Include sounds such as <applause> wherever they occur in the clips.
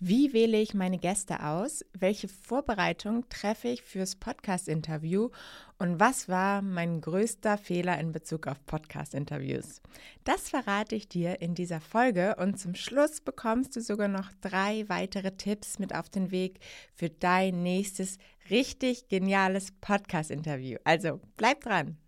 Wie wähle ich meine Gäste aus? Welche Vorbereitung treffe ich fürs Podcast-Interview? Und was war mein größter Fehler in Bezug auf Podcast-Interviews? Das verrate ich dir in dieser Folge und zum Schluss bekommst du sogar noch drei weitere Tipps mit auf den Weg für dein nächstes richtig geniales Podcast-Interview. Also bleib dran!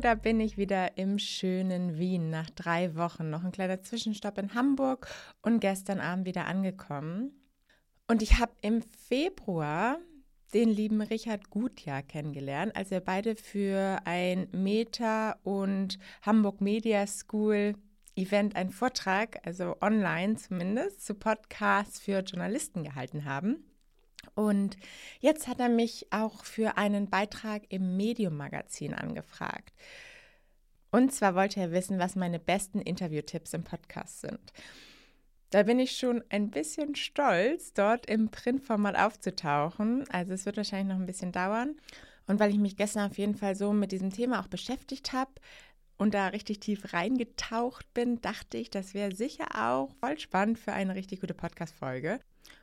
Da bin ich wieder im schönen Wien nach drei Wochen. Noch ein kleiner Zwischenstopp in Hamburg und gestern Abend wieder angekommen. Und ich habe im Februar den lieben Richard Gutjahr kennengelernt, als wir beide für ein Meta und Hamburg Media School Event einen Vortrag, also online zumindest, zu Podcasts für Journalisten gehalten haben. Und jetzt hat er mich auch für einen Beitrag im Medium-Magazin angefragt. Und zwar wollte er wissen, was meine besten Interviewtipps im Podcast sind. Da bin ich schon ein bisschen stolz, dort im Printformat aufzutauchen. Also es wird wahrscheinlich noch ein bisschen dauern. Und weil ich mich gestern auf jeden Fall so mit diesem Thema auch beschäftigt habe und da richtig tief reingetaucht bin, dachte ich, das wäre sicher auch voll spannend für eine richtig gute Podcast-Folge.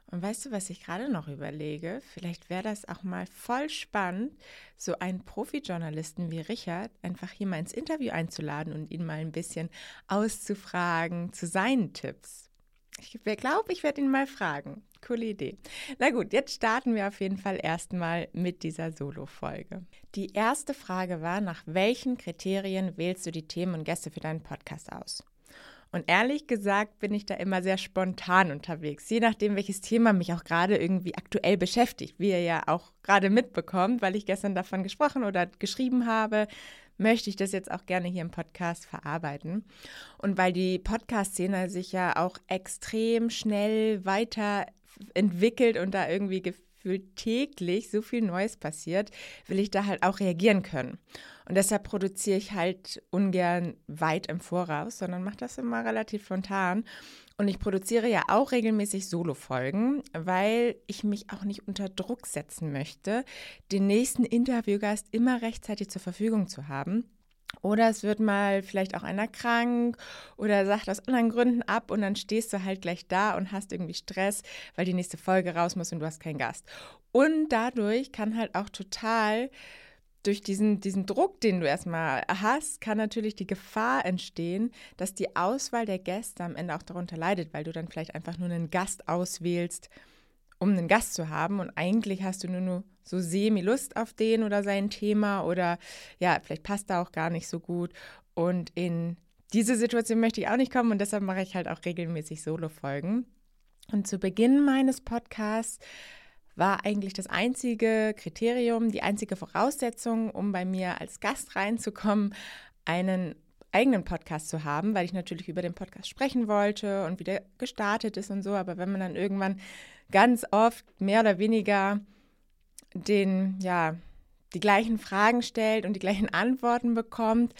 Und weißt du, was ich gerade noch überlege? Vielleicht wäre das auch mal voll spannend, so einen Profi-Journalisten wie Richard einfach hier mal ins Interview einzuladen und ihn mal ein bisschen auszufragen zu seinen Tipps. Ich glaube, ich werde ihn mal fragen. Coole Idee. Na gut, jetzt starten wir auf jeden Fall erstmal mit dieser Solo-Folge. Die erste Frage war, nach welchen Kriterien wählst du die Themen und Gäste für deinen Podcast aus? Und ehrlich gesagt bin ich da immer sehr spontan unterwegs, je nachdem, welches Thema mich auch gerade irgendwie aktuell beschäftigt, wie ihr ja auch gerade mitbekommt, weil ich gestern davon gesprochen oder geschrieben habe, möchte ich das jetzt auch gerne hier im Podcast verarbeiten. Und weil die Podcast-Szene sich ja auch extrem schnell weiterentwickelt und da irgendwie gefühlt täglich so viel Neues passiert, will ich da halt auch reagieren können. Und deshalb produziere ich halt ungern weit im Voraus, sondern mache das immer relativ spontan. Und ich produziere ja auch regelmäßig Solo-Folgen, weil ich mich auch nicht unter Druck setzen möchte, den nächsten Interviewgast immer rechtzeitig zur Verfügung zu haben. Oder es wird mal vielleicht auch einer krank oder sagt aus anderen Gründen ab und dann stehst du halt gleich da und hast irgendwie Stress, weil die nächste Folge raus muss und du hast keinen Gast. Und dadurch kann halt auch total durch diesen, diesen Druck, den du erstmal hast, kann natürlich die Gefahr entstehen, dass die Auswahl der Gäste am Ende auch darunter leidet, weil du dann vielleicht einfach nur einen Gast auswählst, um einen Gast zu haben und eigentlich hast du nur, nur so semi-Lust auf den oder sein Thema oder ja, vielleicht passt da auch gar nicht so gut. Und in diese Situation möchte ich auch nicht kommen und deshalb mache ich halt auch regelmäßig Solo-Folgen. Und zu Beginn meines Podcasts war eigentlich das einzige Kriterium, die einzige Voraussetzung, um bei mir als Gast reinzukommen, einen eigenen Podcast zu haben, weil ich natürlich über den Podcast sprechen wollte und wie der gestartet ist und so. Aber wenn man dann irgendwann ganz oft mehr oder weniger den, ja, die gleichen Fragen stellt und die gleichen Antworten bekommt,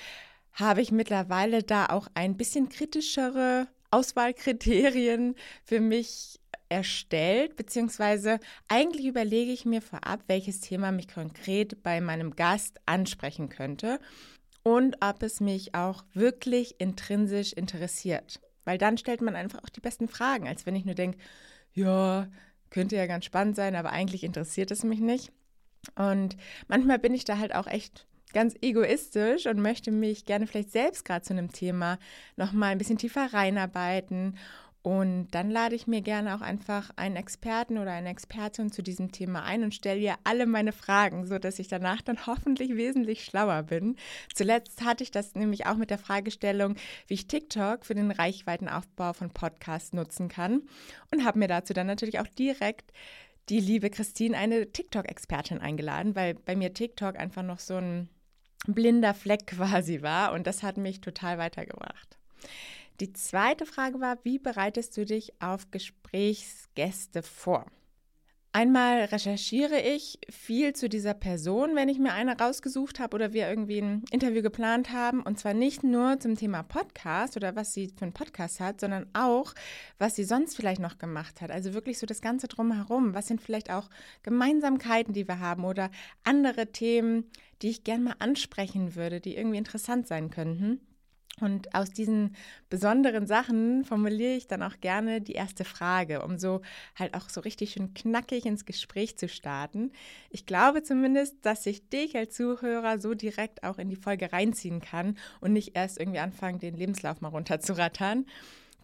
habe ich mittlerweile da auch ein bisschen kritischere Auswahlkriterien für mich erstellt, beziehungsweise eigentlich überlege ich mir vorab, welches Thema mich konkret bei meinem Gast ansprechen könnte und ob es mich auch wirklich intrinsisch interessiert. Weil dann stellt man einfach auch die besten Fragen, als wenn ich nur denke, ja, könnte ja ganz spannend sein, aber eigentlich interessiert es mich nicht. Und manchmal bin ich da halt auch echt ganz egoistisch und möchte mich gerne vielleicht selbst gerade zu einem Thema nochmal ein bisschen tiefer reinarbeiten. Und dann lade ich mir gerne auch einfach einen Experten oder eine Expertin zu diesem Thema ein und stelle ihr alle meine Fragen, sodass ich danach dann hoffentlich wesentlich schlauer bin. Zuletzt hatte ich das nämlich auch mit der Fragestellung, wie ich TikTok für den Reichweitenaufbau von Podcasts nutzen kann und habe mir dazu dann natürlich auch direkt die liebe Christine, eine TikTok-Expertin eingeladen, weil bei mir TikTok einfach noch so ein blinder Fleck <laughs> quasi war und das hat mich total weitergebracht. Die zweite Frage war, wie bereitest du dich auf Gesprächsgäste vor? Einmal recherchiere ich viel zu dieser Person, wenn ich mir eine rausgesucht habe oder wir irgendwie ein Interview geplant haben. Und zwar nicht nur zum Thema Podcast oder was sie für einen Podcast hat, sondern auch, was sie sonst vielleicht noch gemacht hat. Also wirklich so das Ganze drumherum. Was sind vielleicht auch Gemeinsamkeiten, die wir haben oder andere Themen, die ich gern mal ansprechen würde, die irgendwie interessant sein könnten. Und aus diesen besonderen Sachen formuliere ich dann auch gerne die erste Frage, um so halt auch so richtig schön knackig ins Gespräch zu starten. Ich glaube zumindest, dass ich dich als Zuhörer so direkt auch in die Folge reinziehen kann und nicht erst irgendwie anfangen, den Lebenslauf mal runterzurattern.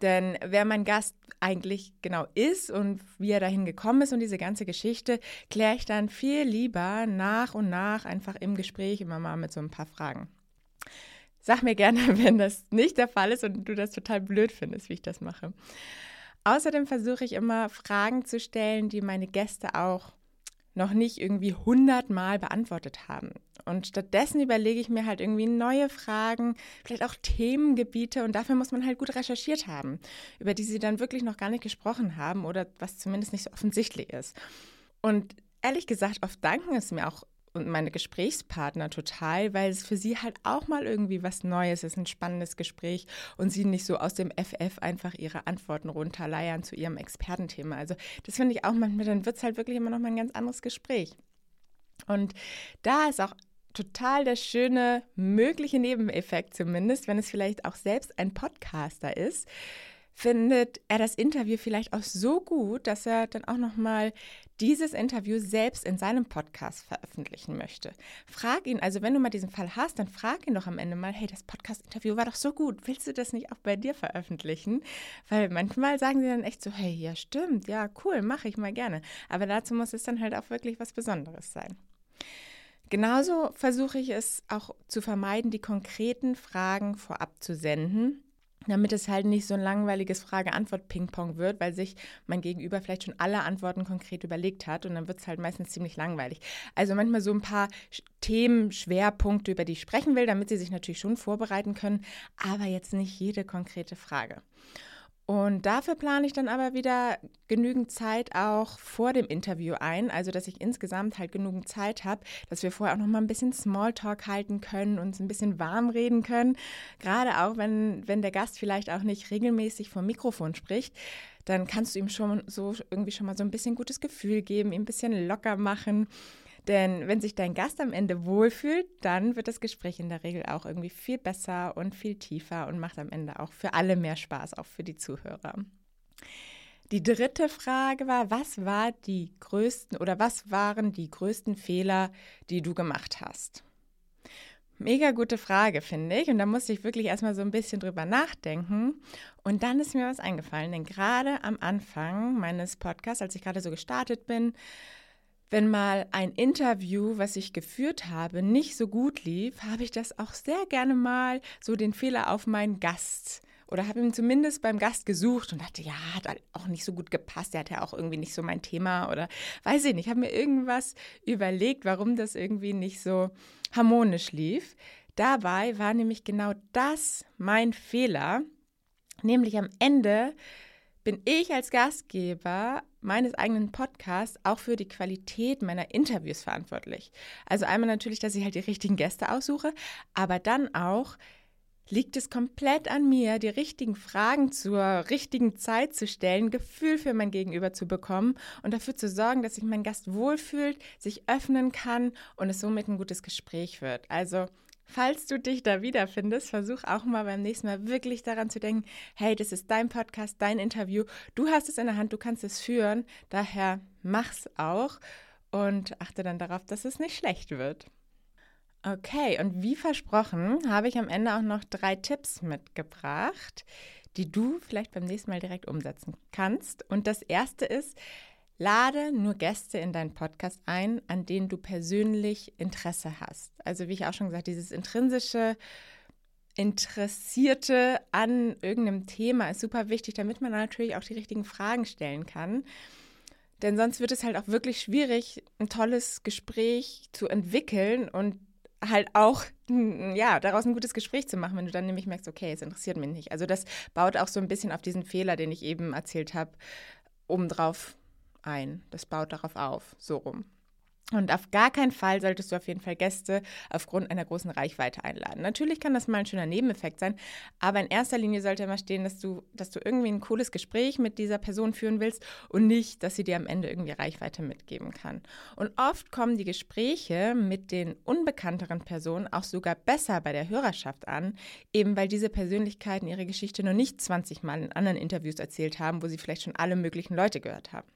Denn wer mein Gast eigentlich genau ist und wie er dahin gekommen ist und diese ganze Geschichte, kläre ich dann viel lieber nach und nach einfach im Gespräch immer mal mit so ein paar Fragen. Sag mir gerne, <laughs> wenn das nicht der Fall ist und du das total blöd findest, wie ich das mache. Außerdem versuche ich immer Fragen zu stellen, die meine Gäste auch noch nicht irgendwie hundertmal beantwortet haben. Und stattdessen überlege ich mir halt irgendwie neue Fragen, vielleicht auch Themengebiete und dafür muss man halt gut recherchiert haben, über die sie dann wirklich noch gar nicht gesprochen haben oder was zumindest nicht so offensichtlich ist. Und ehrlich gesagt, oft danken es mir auch und meine Gesprächspartner total, weil es für sie halt auch mal irgendwie was Neues ist, ein spannendes Gespräch und sie nicht so aus dem FF einfach ihre Antworten runterleiern zu ihrem Expertenthema. Also das finde ich auch manchmal, dann wird es halt wirklich immer noch mal ein ganz anderes Gespräch. Und da ist auch total der schöne mögliche Nebeneffekt zumindest, wenn es vielleicht auch selbst ein Podcaster ist, findet er das Interview vielleicht auch so gut, dass er dann auch noch mal dieses Interview selbst in seinem Podcast veröffentlichen möchte. Frag ihn, also wenn du mal diesen Fall hast, dann frag ihn doch am Ende mal, hey, das Podcast-Interview war doch so gut, willst du das nicht auch bei dir veröffentlichen? Weil manchmal sagen sie dann echt so, hey, ja stimmt, ja cool, mache ich mal gerne. Aber dazu muss es dann halt auch wirklich was Besonderes sein. Genauso versuche ich es auch zu vermeiden, die konkreten Fragen vorab zu senden, damit es halt nicht so ein langweiliges Frage-Antwort-Ping-Pong wird, weil sich mein Gegenüber vielleicht schon alle Antworten konkret überlegt hat und dann wird es halt meistens ziemlich langweilig. Also manchmal so ein paar Themen, Schwerpunkte, über die ich sprechen will, damit sie sich natürlich schon vorbereiten können, aber jetzt nicht jede konkrete Frage. Und dafür plane ich dann aber wieder genügend Zeit auch vor dem Interview ein, also dass ich insgesamt halt genügend Zeit habe, dass wir vorher auch noch mal ein bisschen Smalltalk halten können, uns ein bisschen warm reden können. Gerade auch, wenn, wenn der Gast vielleicht auch nicht regelmäßig vom Mikrofon spricht, dann kannst du ihm schon so irgendwie schon mal so ein bisschen gutes Gefühl geben, ihm ein bisschen locker machen denn wenn sich dein Gast am Ende wohlfühlt, dann wird das Gespräch in der Regel auch irgendwie viel besser und viel tiefer und macht am Ende auch für alle mehr Spaß, auch für die Zuhörer. Die dritte Frage war, was war die größten oder was waren die größten Fehler, die du gemacht hast? Mega gute Frage, finde ich. Und da musste ich wirklich erstmal so ein bisschen drüber nachdenken. Und dann ist mir was eingefallen, denn gerade am Anfang meines Podcasts, als ich gerade so gestartet bin, wenn mal ein Interview, was ich geführt habe, nicht so gut lief, habe ich das auch sehr gerne mal so den Fehler auf meinen Gast oder habe ihn zumindest beim Gast gesucht und dachte, ja, hat halt auch nicht so gut gepasst, der hat ja auch irgendwie nicht so mein Thema oder weiß ich nicht, habe mir irgendwas überlegt, warum das irgendwie nicht so harmonisch lief. Dabei war nämlich genau das mein Fehler, nämlich am Ende bin ich als Gastgeber meines eigenen Podcasts auch für die Qualität meiner Interviews verantwortlich. Also einmal natürlich, dass ich halt die richtigen Gäste aussuche, aber dann auch liegt es komplett an mir, die richtigen Fragen zur richtigen Zeit zu stellen, Gefühl für mein Gegenüber zu bekommen und dafür zu sorgen, dass sich mein Gast wohlfühlt, sich öffnen kann und es somit ein gutes Gespräch wird. Also Falls du dich da wiederfindest, versuch auch mal beim nächsten Mal wirklich daran zu denken, hey, das ist dein Podcast, dein Interview, du hast es in der Hand, du kannst es führen, daher mach's auch und achte dann darauf, dass es nicht schlecht wird. Okay, und wie versprochen, habe ich am Ende auch noch drei Tipps mitgebracht, die du vielleicht beim nächsten Mal direkt umsetzen kannst. Und das erste ist, Lade nur Gäste in deinen Podcast ein, an denen du persönlich Interesse hast. Also wie ich auch schon gesagt, dieses intrinsische Interessierte an irgendeinem Thema ist super wichtig, damit man natürlich auch die richtigen Fragen stellen kann. Denn sonst wird es halt auch wirklich schwierig, ein tolles Gespräch zu entwickeln und halt auch ja, daraus ein gutes Gespräch zu machen, wenn du dann nämlich merkst, okay, es interessiert mich nicht. Also das baut auch so ein bisschen auf diesen Fehler, den ich eben erzählt habe, obendrauf ein. Das baut darauf auf, so rum. Und auf gar keinen Fall solltest du auf jeden Fall Gäste aufgrund einer großen Reichweite einladen. Natürlich kann das mal ein schöner Nebeneffekt sein, aber in erster Linie sollte immer stehen, dass du, dass du irgendwie ein cooles Gespräch mit dieser Person führen willst und nicht, dass sie dir am Ende irgendwie Reichweite mitgeben kann. Und oft kommen die Gespräche mit den unbekannteren Personen auch sogar besser bei der Hörerschaft an, eben weil diese Persönlichkeiten ihre Geschichte noch nicht 20 Mal in anderen Interviews erzählt haben, wo sie vielleicht schon alle möglichen Leute gehört haben.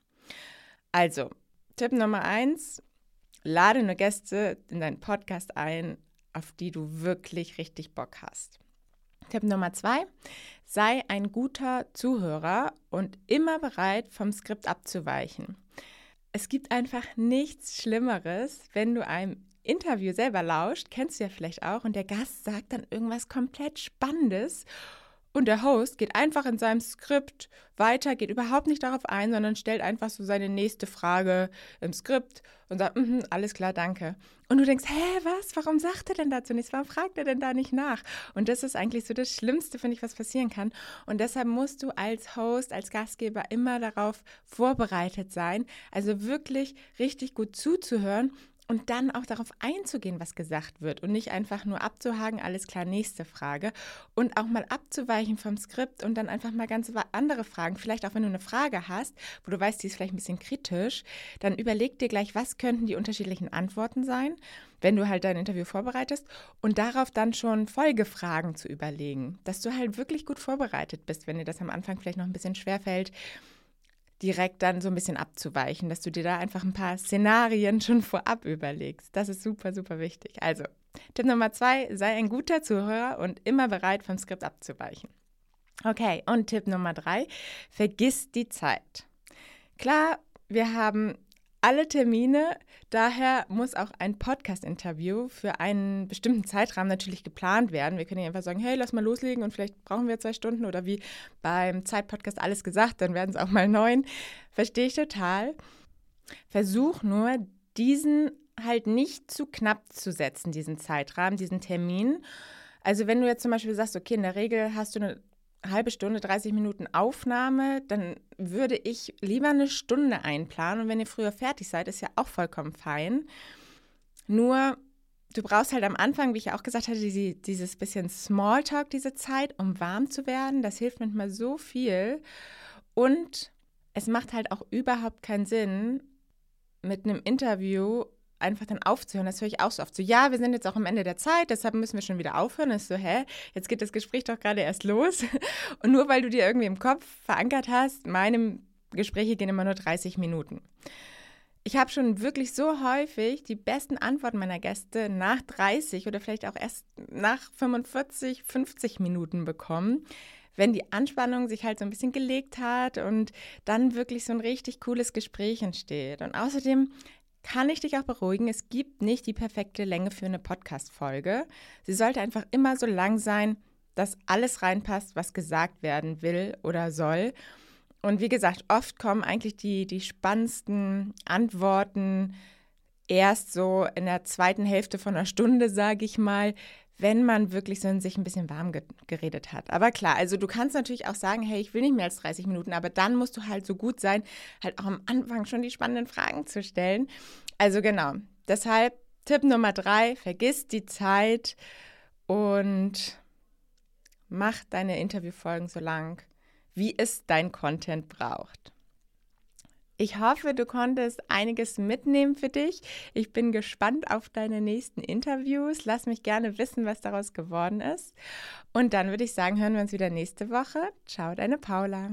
Also, Tipp Nummer eins, lade nur Gäste in deinen Podcast ein, auf die du wirklich richtig Bock hast. Tipp Nummer zwei, sei ein guter Zuhörer und immer bereit, vom Skript abzuweichen. Es gibt einfach nichts Schlimmeres, wenn du einem Interview selber lauscht, kennst du ja vielleicht auch, und der Gast sagt dann irgendwas komplett Spannendes und der Host geht einfach in seinem Skript weiter, geht überhaupt nicht darauf ein, sondern stellt einfach so seine nächste Frage im Skript und sagt, mm alles klar, danke. Und du denkst, hä, was? Warum sagt er denn dazu nichts? Warum fragt er denn da nicht nach? Und das ist eigentlich so das Schlimmste, finde ich, was passieren kann. Und deshalb musst du als Host, als Gastgeber immer darauf vorbereitet sein, also wirklich richtig gut zuzuhören und dann auch darauf einzugehen, was gesagt wird und nicht einfach nur abzuhaken, alles klar, nächste Frage. Und auch mal abzuweichen vom Skript und dann einfach mal ganz andere Fragen, vielleicht auch wenn du eine Frage hast, wo du weißt, die ist vielleicht ein bisschen kritisch, dann überleg dir gleich, was könnten die unterschiedlichen Antworten sein, wenn du halt dein Interview vorbereitest und darauf dann schon Folgefragen zu überlegen, dass du halt wirklich gut vorbereitet bist, wenn dir das am Anfang vielleicht noch ein bisschen schwer fällt direkt dann so ein bisschen abzuweichen, dass du dir da einfach ein paar Szenarien <laughs> schon vorab überlegst. Das ist super, super wichtig. Also, Tipp Nummer zwei, sei ein guter Zuhörer und immer bereit, vom Skript abzuweichen. Okay, und Tipp Nummer drei, vergiss die Zeit. Klar, wir haben alle Termine. Daher muss auch ein Podcast-Interview für einen bestimmten Zeitrahmen natürlich geplant werden. Wir können ja einfach sagen, hey, lass mal loslegen und vielleicht brauchen wir zwei Stunden oder wie beim Zeitpodcast alles gesagt, dann werden es auch mal neun. Verstehe ich total. Versuch nur, diesen halt nicht zu knapp zu setzen, diesen Zeitrahmen, diesen Termin. Also wenn du jetzt zum Beispiel sagst, okay, in der Regel hast du eine halbe Stunde, 30 Minuten Aufnahme, dann würde ich lieber eine Stunde einplanen. Und wenn ihr früher fertig seid, ist ja auch vollkommen fein. Nur, du brauchst halt am Anfang, wie ich auch gesagt hatte, diese, dieses bisschen Smalltalk, diese Zeit, um warm zu werden. Das hilft manchmal so viel. Und es macht halt auch überhaupt keinen Sinn, mit einem Interview einfach dann aufzuhören. Das höre ich auch so oft. So, ja, wir sind jetzt auch am Ende der Zeit, deshalb müssen wir schon wieder aufhören. Das ist so, hä, jetzt geht das Gespräch doch gerade erst los. <laughs> Und nur weil du dir irgendwie im Kopf verankert hast, meine Gespräche gehen immer nur 30 Minuten. Ich habe schon wirklich so häufig die besten Antworten meiner Gäste nach 30 oder vielleicht auch erst nach 45, 50 Minuten bekommen, wenn die Anspannung sich halt so ein bisschen gelegt hat und dann wirklich so ein richtig cooles Gespräch entsteht. Und außerdem kann ich dich auch beruhigen, es gibt nicht die perfekte Länge für eine Podcast-Folge. Sie sollte einfach immer so lang sein, dass alles reinpasst, was gesagt werden will oder soll. Und wie gesagt, oft kommen eigentlich die, die spannendsten Antworten erst so in der zweiten Hälfte von einer Stunde, sage ich mal, wenn man wirklich so in sich ein bisschen warm ge geredet hat. Aber klar, also du kannst natürlich auch sagen, hey, ich will nicht mehr als 30 Minuten, aber dann musst du halt so gut sein, halt auch am Anfang schon die spannenden Fragen zu stellen. Also genau, deshalb Tipp Nummer drei, vergiss die Zeit und mach deine Interviewfolgen so lang, wie es dein Content braucht. Ich hoffe, du konntest einiges mitnehmen für dich. Ich bin gespannt auf deine nächsten Interviews. Lass mich gerne wissen, was daraus geworden ist. Und dann würde ich sagen, hören wir uns wieder nächste Woche. Ciao, deine Paula.